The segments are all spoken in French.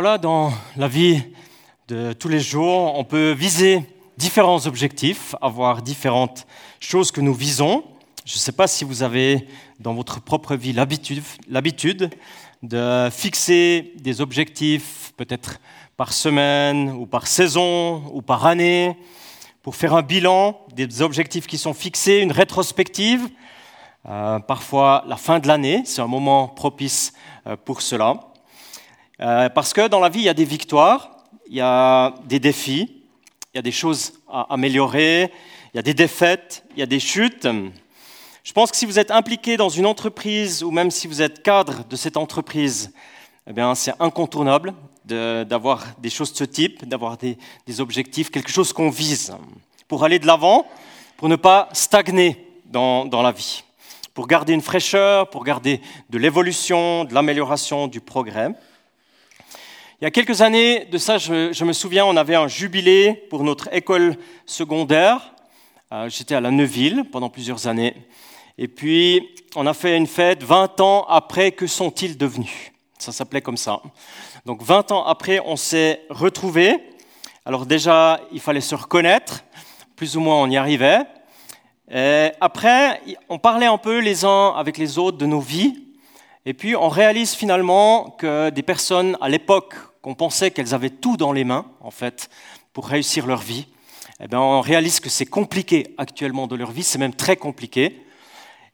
Voilà, dans la vie de tous les jours, on peut viser différents objectifs, avoir différentes choses que nous visons. Je ne sais pas si vous avez dans votre propre vie l'habitude de fixer des objectifs, peut-être par semaine ou par saison ou par année, pour faire un bilan des objectifs qui sont fixés, une rétrospective. Euh, parfois la fin de l'année, c'est un moment propice euh, pour cela. Euh, parce que dans la vie, il y a des victoires, il y a des défis, il y a des choses à améliorer, il y a des défaites, il y a des chutes. Je pense que si vous êtes impliqué dans une entreprise ou même si vous êtes cadre de cette entreprise, eh bien, c'est incontournable d'avoir des choses de ce type, d'avoir des, objectifs, quelque chose qu'on vise pour aller de l'avant, pour ne pas stagner dans la vie, pour garder une fraîcheur, pour garder de l'évolution, de l'amélioration, du progrès. Il y a quelques années de ça, je, me souviens, on avait un jubilé pour notre école secondaire. Euh, j'étais à la Neuville pendant plusieurs années. Et puis, on a fait une fête 20 ans après Que sont-ils devenus? Ça s'appelait comme ça. Donc, 20 ans après, on s'est retrouvés. Alors déjà, il fallait se reconnaître. Plus ou moins, on y arrivait. Et après, on parlait un peu les uns avec les autres de nos vies. Et puis, on réalise finalement que des personnes à l'époque qu'on pensait qu'elles avaient tout dans les mains, en fait, pour réussir leur vie, eh bien, on réalise que c'est compliqué actuellement de leur vie, c'est même très compliqué.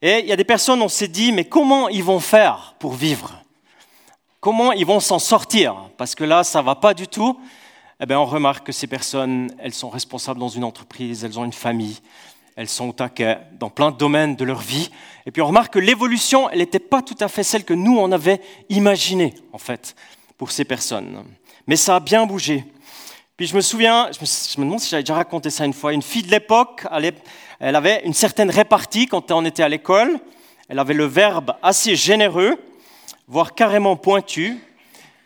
Et il y a des personnes, on s'est dit, mais comment ils vont faire pour vivre? Comment ils vont s'en sortir? Parce que là, ça ne va pas du tout. Eh bien, on remarque que ces personnes, elles sont responsables dans une entreprise, elles ont une famille, elles sont au taquet dans plein de domaines de leur vie. Et puis on remarque que l'évolution, elle n'était pas tout à fait celle que nous, on avait imaginée, en fait pour ces personnes. Mais ça a bien bougé. Puis je me souviens, je me, demande si j'avais déjà raconté ça une fois, une fille de l'époque, elle avait une certaine répartie quand on était à l'école, elle avait le verbe assez généreux, voire carrément pointu,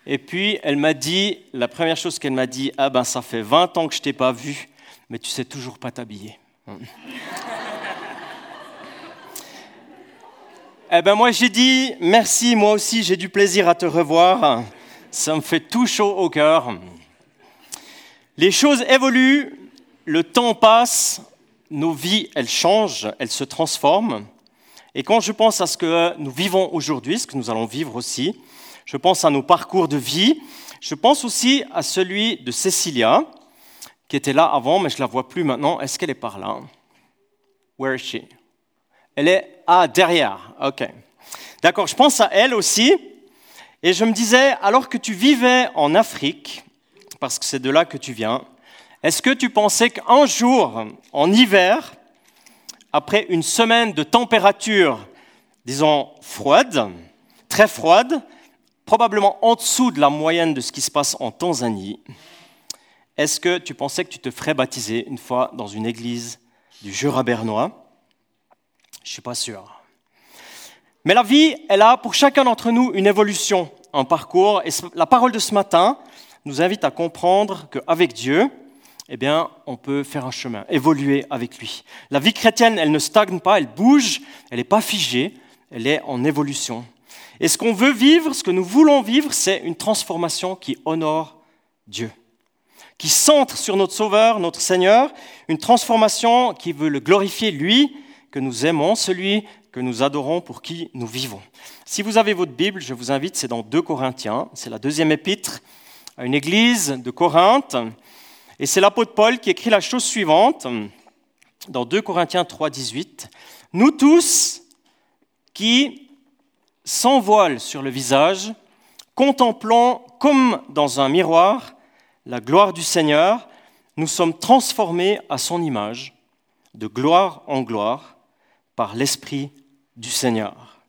et puis elle m'a dit, la première chose qu'elle m'a dit, ah ben ça fait 20 ans que je t'ai pas vu, mais tu sais toujours pas t'habiller. eh ben moi j'ai dit, merci, moi aussi j'ai du plaisir à te revoir ça me fait tout chaud au cœur. Les choses évoluent, le temps passe, nos vies, elles changent, elles se transforment. Et quand je pense à ce que nous vivons aujourd'hui, ce que nous allons vivre aussi, je pense à nos parcours de vie, je pense aussi à celui de Cécilia, qui était là avant, mais je ne la vois plus maintenant. Est-ce qu'elle est par là? Where is she? Elle est ah, derrière. OK. D'accord, je pense à elle aussi. Et je me disais, alors que tu vivais en Afrique, parce que c'est de là que tu viens, est-ce que tu pensais qu'un jour, en hiver, après une semaine de température, disons, froide, très froide, probablement en dessous de la moyenne de ce qui se passe en Tanzanie, est-ce que tu pensais que tu te ferais baptiser une fois dans une église du Jura bernois? Je ne suis pas sûr. Mais la vie, elle a pour chacun d'entre nous une évolution, un parcours. Et la parole de ce matin nous invite à comprendre qu'avec Dieu, eh bien, on peut faire un chemin, évoluer avec lui. La vie chrétienne, elle ne stagne pas, elle bouge, elle n'est pas figée, elle est en évolution. Et ce qu'on veut vivre, ce que nous voulons vivre, c'est une transformation qui honore Dieu, qui centre sur notre Sauveur, notre Seigneur, une transformation qui veut le glorifier, lui, que nous aimons, celui que nous adorons, pour qui nous vivons. Si vous avez votre Bible, je vous invite, c'est dans 2 Corinthiens, c'est la deuxième épître à une église de Corinthe, et c'est l'apôtre Paul qui écrit la chose suivante, dans 2 Corinthiens 3, 18. Nous tous qui, voile sur le visage, contemplons comme dans un miroir la gloire du Seigneur, nous sommes transformés à son image, de gloire en gloire, par l'Esprit du Seigneur.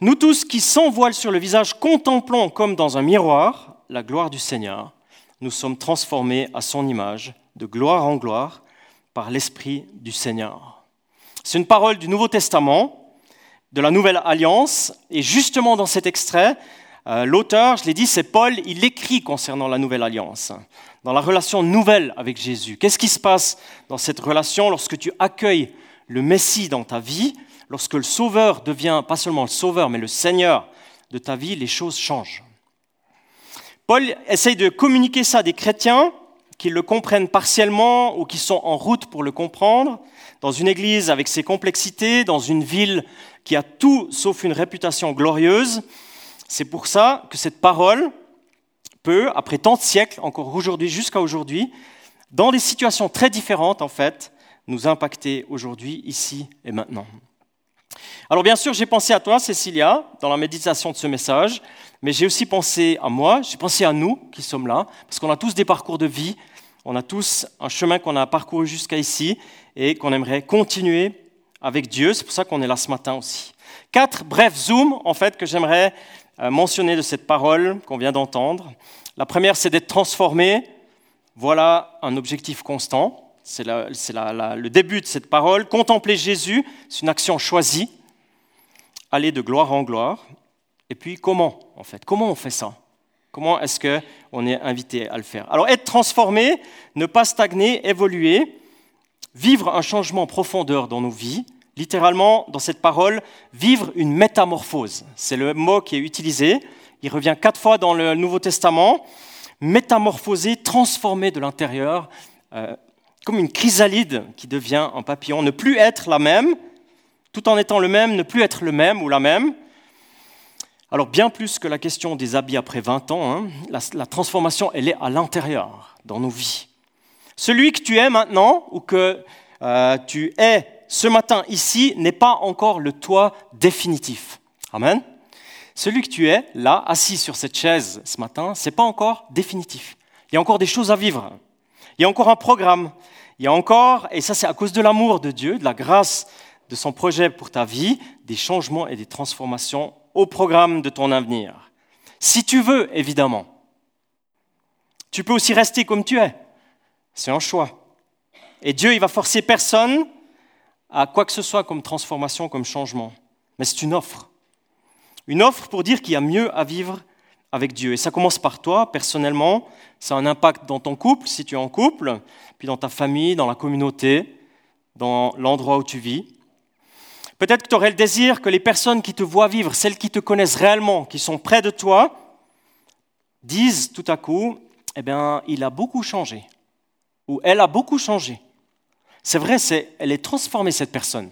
Nous tous qui, sans voile sur le visage, contemplons comme dans un miroir la gloire du Seigneur, nous sommes transformés à son image, de gloire en gloire, par l'Esprit du Seigneur. C'est une parole du Nouveau Testament, de la Nouvelle Alliance, et justement dans cet extrait, euh, l'auteur, je l'ai dit, c'est Paul, il écrit concernant la Nouvelle Alliance dans la relation nouvelle avec Jésus. Qu'est-ce qui se passe dans cette relation lorsque tu accueilles le Messie dans ta vie, lorsque le Sauveur devient pas seulement le Sauveur, mais le Seigneur de ta vie, les choses changent. Paul essaye de communiquer ça à des chrétiens qui le comprennent partiellement ou qui sont en route pour le comprendre, dans une église avec ses complexités, dans une ville qui a tout sauf une réputation glorieuse. C'est pour ça que cette parole peut, après tant de siècles, encore aujourd'hui, jusqu'à aujourd'hui, dans des situations très différentes, en fait, nous impacter aujourd'hui, ici et maintenant. Alors bien sûr, j'ai pensé à toi, Cécilia, dans la méditation de ce message, mais j'ai aussi pensé à moi, j'ai pensé à nous qui sommes là, parce qu'on a tous des parcours de vie, on a tous un chemin qu'on a parcouru jusqu'à ici et qu'on aimerait continuer avec Dieu. C'est pour ça qu'on est là ce matin aussi. Quatre brefs zooms, en fait, que j'aimerais euh, mentionner de cette parole qu'on vient d'entendre. La première, c'est d'être transformé. Voilà un objectif constant. C'est le début de cette parole. Contempler Jésus, c'est une action choisie. Aller de gloire en gloire. Et puis comment, en fait? Comment on fait ça? Comment est-ce qu'on est invité à le faire? Alors être transformé, ne pas stagner, évoluer, vivre un changement en profondeur dans nos vies, littéralement dans cette parole, vivre une métamorphose. C'est le mot qui est utilisé. Il revient quatre fois dans le Nouveau Testament. Métamorphoser, transformer de l'intérieur, euh, comme une chrysalide qui devient un papillon. Ne plus être la même, tout en étant le même, ne plus être le même ou la même. Alors bien plus que la question des habits après 20 ans, hein, la, transformation, elle est à l'intérieur, dans nos vies. Celui que tu es maintenant ou que euh, tu es ce matin ici n'est pas encore le toi définitif. Amen. Celui que tu es là, assis sur cette chaise ce matin, c'est pas encore définitif. Il y a encore des choses à vivre. Il y a encore un programme. Il y a encore, et ça c'est à cause de l'amour de Dieu, de la grâce de son projet pour ta vie, des changements et des transformations au programme de ton avenir. Si tu veux, évidemment. Tu peux aussi rester comme tu es. C'est un choix. Et Dieu, il va forcer personne à quoi que ce soit comme transformation, comme changement. Mais c'est une offre. Une offre pour dire qu'il y a mieux à vivre avec Dieu. Et ça commence par toi, personnellement. Ça a un impact dans ton couple, si tu es en couple, puis dans ta famille, dans la communauté, dans l'endroit où tu vis. Peut-être que tu aurais le désir que les personnes qui te voient vivre, celles qui te connaissent réellement, qui sont près de toi, disent tout à coup, eh bien, il a beaucoup changé, ou elle a beaucoup changé. C'est vrai, elle est transformée, cette personne.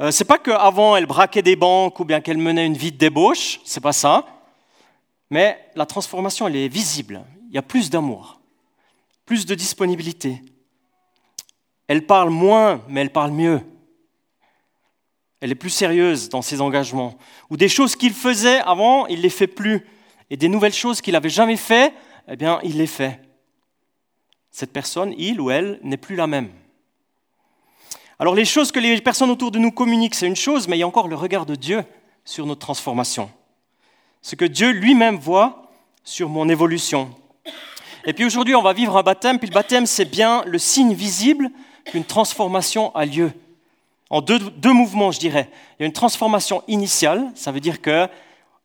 Euh, c'est pas qu'avant elle braquait des banques ou bien qu'elle menait une vie de débauche, c'est pas ça. Mais la transformation, elle est visible. Il y a plus d'amour, plus de disponibilité. Elle parle moins, mais elle parle mieux elle est plus sérieuse dans ses engagements. Ou des choses qu'il faisait avant, il les fait plus. Et des nouvelles choses qu'il n'avait jamais fait, eh bien, il les fait. Cette personne, il ou elle, n'est plus la même. Alors les choses que les personnes autour de nous communiquent, c'est une chose, mais il y a encore le regard de Dieu sur notre transformation. Ce que Dieu lui-même voit sur mon évolution. Et puis aujourd'hui, on va vivre un baptême, puis le baptême, c'est bien le signe visible qu'une transformation a lieu en deux, mouvements, je dirais. Il y a une transformation initiale, ça veut dire que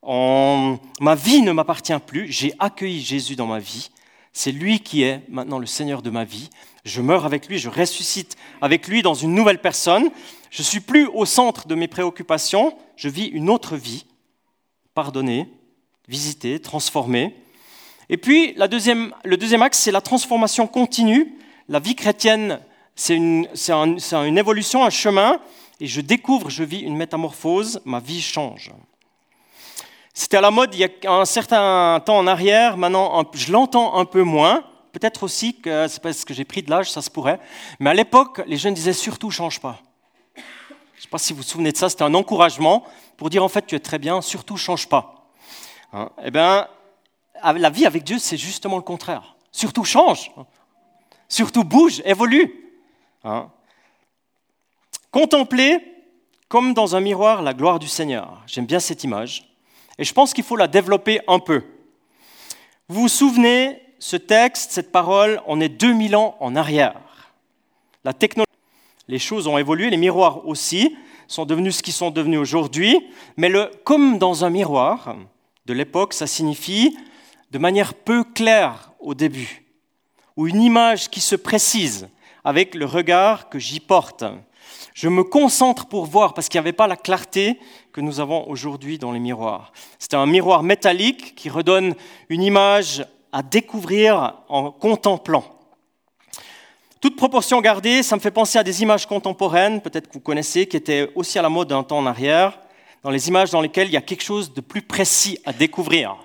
ma vie ne m'appartient plus, j'ai accueilli Jésus dans ma vie, c'est lui qui est maintenant le Seigneur de ma vie, je meurs avec lui, je ressuscite avec lui dans une nouvelle personne, je suis plus au centre de mes préoccupations, je vis une autre vie, pardonnée, visitée, transformée. Et puis le deuxième axe, c'est la transformation continue. La vie chrétienne c'est une, une, évolution, un chemin, et je découvre, je vis une métamorphose, ma vie change. C'était à la mode il y a un certain temps en arrière, maintenant je l'entends un peu moins, peut-être aussi que c'est parce que j'ai pris de l'âge, ça se pourrait, mais à l'époque, les jeunes disaient surtout change pas. Je ne sais pas si vous vous souvenez de ça, c'était un encouragement pour dire en fait tu es très bien, surtout change pas. Hein? eh bien, la vie avec Dieu, c'est justement le contraire. Surtout change, surtout bouge, évolue. Hein. Contempler comme dans un miroir la gloire du Seigneur. J'aime bien cette image. Et je pense qu'il faut la développer un peu. Vous vous souvenez, ce texte, cette parole, on est 2000 ans en arrière. La technologie, les choses ont évolué, les miroirs aussi sont devenus ce qu'ils sont devenus aujourd'hui. Mais le comme dans un miroir de l'époque, ça signifie de manière peu claire au début, ou une image qui se précise, avec le regard que j'y porte. Je me concentre pour voir parce qu'il n'y avait pas la clarté que nous avons aujourd'hui dans les miroirs. C'est un miroir métallique qui redonne une image à découvrir en contemplant. Toute proportion gardée, ça me fait penser à des images contemporaines, peut-être que vous connaissez, qui étaient aussi à la mode un temps en arrière, dans les images dans lesquelles il y a quelque chose de plus précis à découvrir.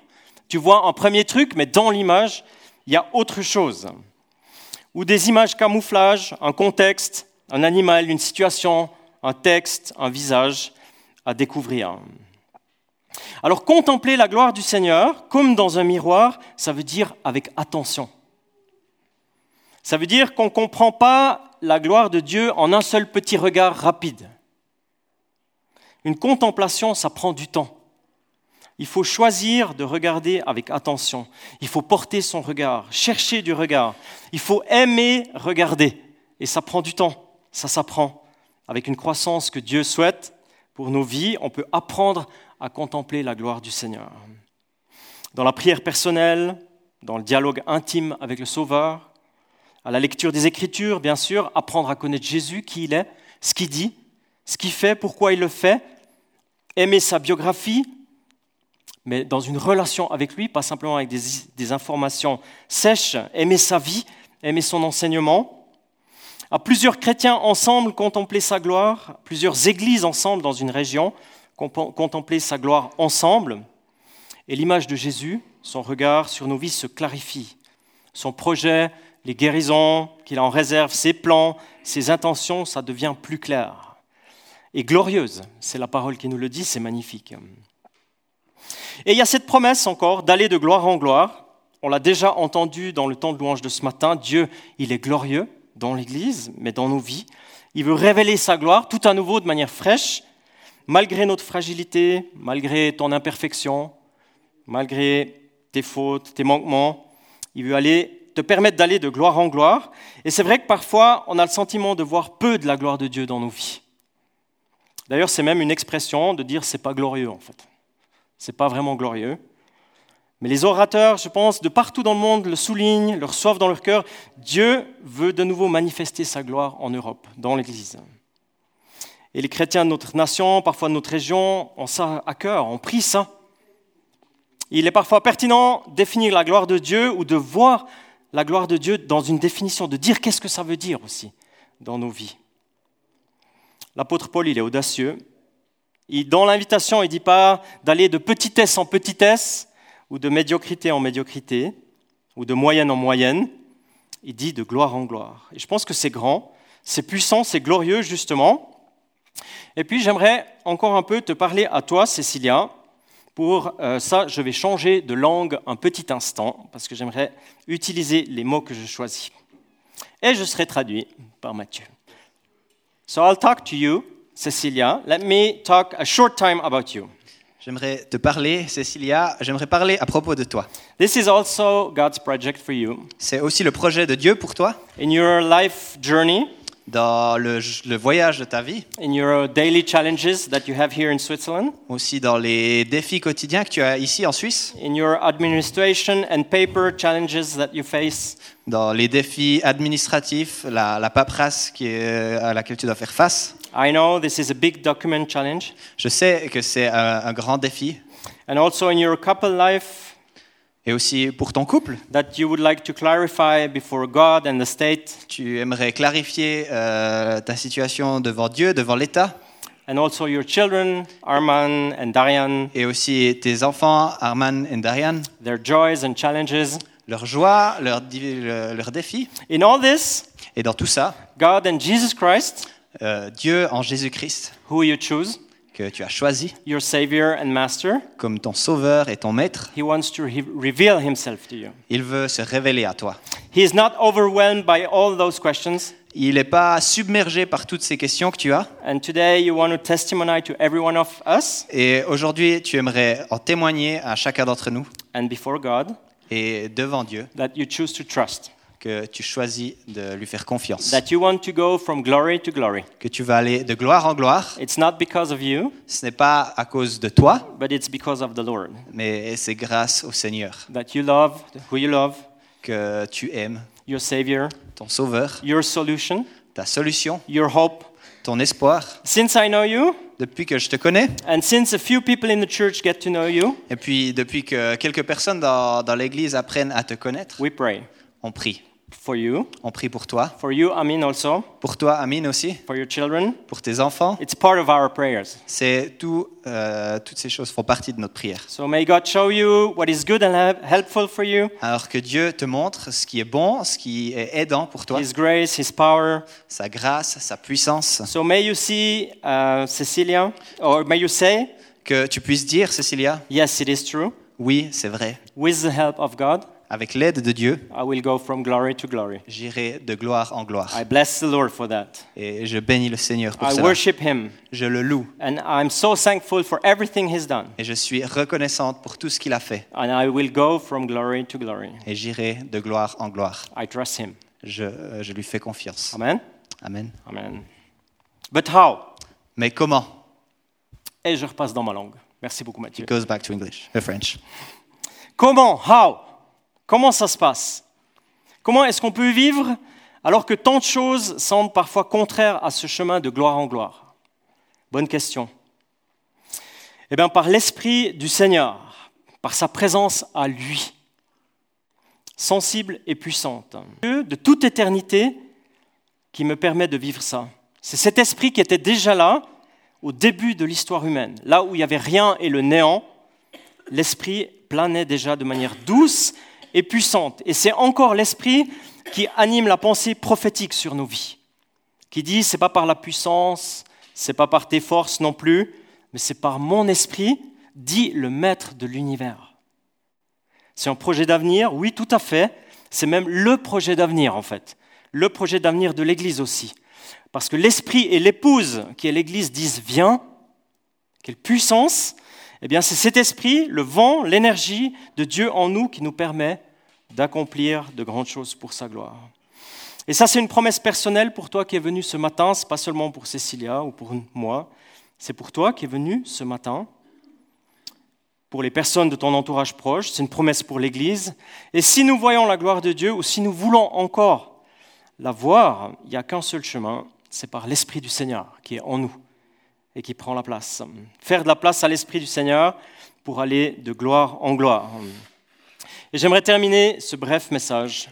Tu vois un premier truc, mais dans l'image, il y a autre chose. Ou des images camouflage, un contexte, un animal, une situation, un texte, un visage à découvrir. Alors contempler la gloire du Seigneur, comme dans un miroir, ça veut dire avec attention. Ça veut dire qu'on ne comprend pas la gloire de Dieu en un seul petit regard rapide. Une contemplation, ça prend du temps. Il faut choisir de regarder avec attention. Il faut porter son regard, chercher du regard. Il faut aimer regarder. Et ça prend du temps. Ça s'apprend. Avec une croissance que Dieu souhaite pour nos vies, on peut apprendre à contempler la gloire du Seigneur. Dans la prière personnelle, dans le dialogue intime avec le Sauveur, à la lecture des Écritures, bien sûr, apprendre à connaître Jésus, qui il est, ce qu'il dit, ce qu'il fait, pourquoi il le fait, aimer sa biographie, mais dans une relation avec lui, pas simplement avec des, informations sèches, aimer sa vie, aimer son enseignement. À plusieurs chrétiens ensemble contempler sa gloire, plusieurs églises ensemble dans une région, contempler sa gloire ensemble. Et l'image de Jésus, son regard sur nos vies se clarifie. Son projet, les guérisons qu'il a en réserve, ses plans, ses intentions, ça devient plus clair. Et glorieuse, c'est la parole qui nous le dit, c'est magnifique. Et il y a cette promesse encore d'aller de gloire en gloire. On l'a déjà entendu dans le temps de louange de ce matin. Dieu, il est glorieux dans l'Église, mais dans nos vies. Il veut révéler sa gloire tout à nouveau de manière fraîche, malgré notre fragilité, malgré ton imperfection, malgré tes fautes, tes manquements. Il veut aller te permettre d'aller de gloire en gloire. Et c'est vrai que parfois, on a le sentiment de voir peu de la gloire de Dieu dans nos vies. D'ailleurs, c'est même une expression de dire c'est pas glorieux en fait. Ce n'est pas vraiment glorieux. Mais les orateurs, je pense, de partout dans le monde le soulignent, le reçoivent dans leur cœur. Dieu veut de nouveau manifester sa gloire en Europe, dans l'Église. Et les chrétiens de notre nation, parfois de notre région, ont ça à cœur, ont pris ça. Il est parfois pertinent de définir la gloire de Dieu ou de voir la gloire de Dieu dans une définition, de dire qu'est-ce que ça veut dire aussi dans nos vies. L'apôtre Paul, il est audacieux dans l'invitation, il ne dit pas d'aller de petitesse en petitesse, ou de médiocrité en médiocrité, ou de moyenne en moyenne. Il dit de gloire en gloire. Et je pense que c'est grand, c'est puissant, c'est glorieux, justement. Et puis, j'aimerais encore un peu te parler à toi, Cécilia. Pour euh, ça, je vais changer de langue un petit instant, parce que j'aimerais utiliser les mots que je choisis. Et je serai traduit par Mathieu. So I'll talk to you Cecilia, let me talk a short time about you. J'aimerais te parler, Cecilia, j'aimerais parler à propos de toi. This is also God's project for you. C'est aussi le projet de Dieu pour toi. In your life journey, dans le, le, voyage de ta vie. In your daily challenges that you have here in Switzerland. Aussi dans les défis quotidiens que tu as ici en Suisse. In your administration and paper challenges that you face. Dans les défis administratifs, la, la paperasse qui est, à laquelle tu dois faire face. I know this is a big document challenge. Je sais que c'est un, un, grand défi. And also in your couple life. Et aussi pour ton couple. That you would like to clarify before God and the state. Tu aimerais clarifier euh, ta situation devant Dieu, devant l'État. And also your children, Arman and Darian. Et aussi tes enfants, Arman et Darian. Their joys and challenges. Leurs joies, leurs, leurs défis. In all this. Et dans tout ça. God and Jesus Christ. Euh, Dieu en Jésus-Christ, who you choose, que tu as choisi, your Savior and Master, comme ton Sauveur et ton Maître, he wants to reveal himself to you. Il veut se révéler à toi. He is not overwhelmed by all those questions. Il n'est pas submergé par toutes ces questions que tu as. And today you want to testify to every one of us. Et aujourd'hui, tu aimerais en témoigner à chacun d'entre nous. And before God. Et devant Dieu. That you choose to trust que tu choisis de lui faire confiance. That you want to go from glory to glory. Que tu vas aller de gloire en gloire. It's not because of you. Ce n'est pas à cause de toi. But it's because of the Lord. Mais c'est grâce au Seigneur. That you love who you love. Que tu aimes. Your Savior. Ton Sauveur. Your solution. Ta solution. Your hope. Ton espoir. Since I know you. depuis que je te connais, and since a few people in the church get to know you, et puis depuis que quelques personnes dans, dans l'Église apprennent à te connaître, we pray on prie. For you, On prie pour toi, for you, Amin also, pour toi, Amine aussi, for your children. pour tes enfants. It's part of our prayers. C'est tout, euh, toutes ces choses font partie de notre prière. So may God show you what is good and help- helpful for you, Alors que Dieu te montre ce qui est bon, ce qui est aidant pour toi, His grace, His power. sa grâce, sa puissance. So may you see, uh, Cecilia, or may you say, Que tu puisses dire, Cécilia, yes, it is true. oui, c'est vrai. With the help of God, Avec l'aide de Dieu, I will go from glory to glory. j'irai de gloire en gloire. I bless the Lord for that. Et je bénis le Seigneur pour I cela. worship Him, Je le loue. and I'm so thankful for everything He's done. Et je suis reconnaissante pour tout ce qu'il a fait. And I will go from glory to glory. Et j'irai de gloire en gloire. I trust Him. Je, euh, je lui fais confiance. Amen. Amen. Amen. But how? Mais comment? Et je repasse dans ma langue. Merci beaucoup, Mathieu. It goes back to English, uh, French. Comment? How? Comment ça se passe? Comment est-ce qu'on peut vivre alors que tant de choses semblent parfois contraires à ce chemin de gloire en gloire? Bonne question. Eh bien, par l'Esprit du Seigneur, par sa présence à lui, sensible et puissante. De toute éternité qui me permet de vivre ça. C'est cet esprit qui était déjà là au début de l'histoire humaine, là où il n'y avait rien et le néant, l'esprit planait déjà de manière douce et puissante. Et c'est encore l'esprit qui anime la pensée prophétique sur nos vies, qui dit c'est pas par la puissance, c'est pas par tes forces non plus, mais c'est par mon esprit, dit le maître de l'univers. C'est un projet d'avenir, oui, tout à fait. C'est même le projet d'avenir en fait, le projet d'avenir de l'Église aussi. Parce que l'esprit et l'épouse qui est l'Église disent viens, quelle puissance, eh bien c'est cet esprit, le vent, l'énergie de Dieu en nous qui nous permet d'accomplir de grandes choses pour sa gloire. Et ça c'est une promesse personnelle pour toi qui es venu ce matin, c'est pas seulement pour Cécilia ou pour moi, c'est pour toi qui es venu ce matin. Pour les personnes de ton entourage proche, c'est une promesse pour l'Église. Et si nous voyons la gloire de Dieu, ou si nous voulons encore la voir, il n'y a qu'un seul chemin, c'est par l'Esprit du Seigneur qui est en nous et qui prend la place. Faire de la place à l'Esprit du Seigneur pour aller de gloire en gloire. Et j'aimerais terminer ce bref message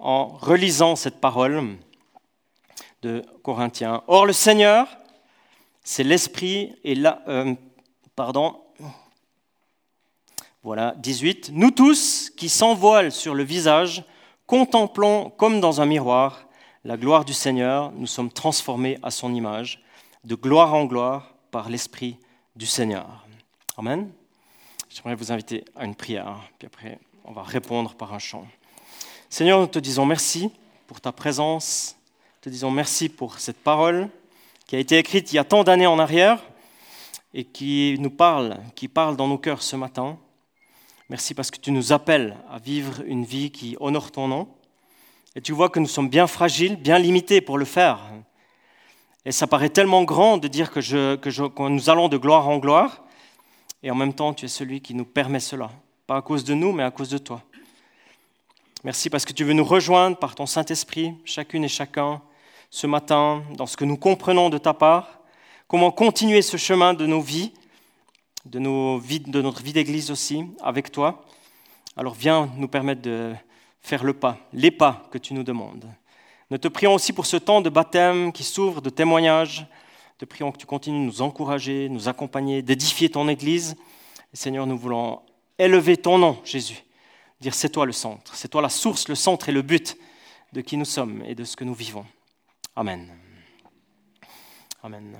en relisant cette parole de Corinthiens. Or, le Seigneur, c'est l'Esprit et là, euh, pardon, voilà, 18. Nous tous qui sans voile sur le visage, contemplons comme dans un miroir la gloire du Seigneur, nous sommes transformés à son image, de gloire en gloire par l'Esprit du Seigneur. Amen. J'aimerais vous inviter à une prière, puis après on va répondre par un chant. Seigneur, nous te disons merci pour ta présence, nous te disons merci pour cette parole qui a été écrite il y a tant d'années en arrière et qui nous parle, qui parle dans nos cœurs ce matin. Merci parce que tu nous appelles à vivre une vie qui honore ton nom. Et tu vois que nous sommes bien fragiles, bien limités pour le faire. Et ça paraît tellement grand de dire que, que nous allons de gloire en gloire. Et en même temps, tu es celui qui nous permet cela. Pas à cause de nous, mais à cause de toi. Merci parce que tu veux nous rejoindre par ton Saint-Esprit, chacune et chacun, ce matin, dans ce que nous comprenons de ta part. Comment continuer ce chemin de nos vies, de, notre vie d'église aussi, avec toi. Alors viens nous permettre de faire le pas, les pas que tu nous demandes. Nous te prions aussi pour ce temps de baptême qui s'ouvre, de témoignages. Te prions que tu continues de nous encourager, nous accompagner, d'édifier ton Église. Seigneur, nous voulons élever ton nom, Jésus. Dire c'est toi le centre, c'est toi la source, le centre et le but de qui nous sommes et de ce que nous vivons. Amen. Amen.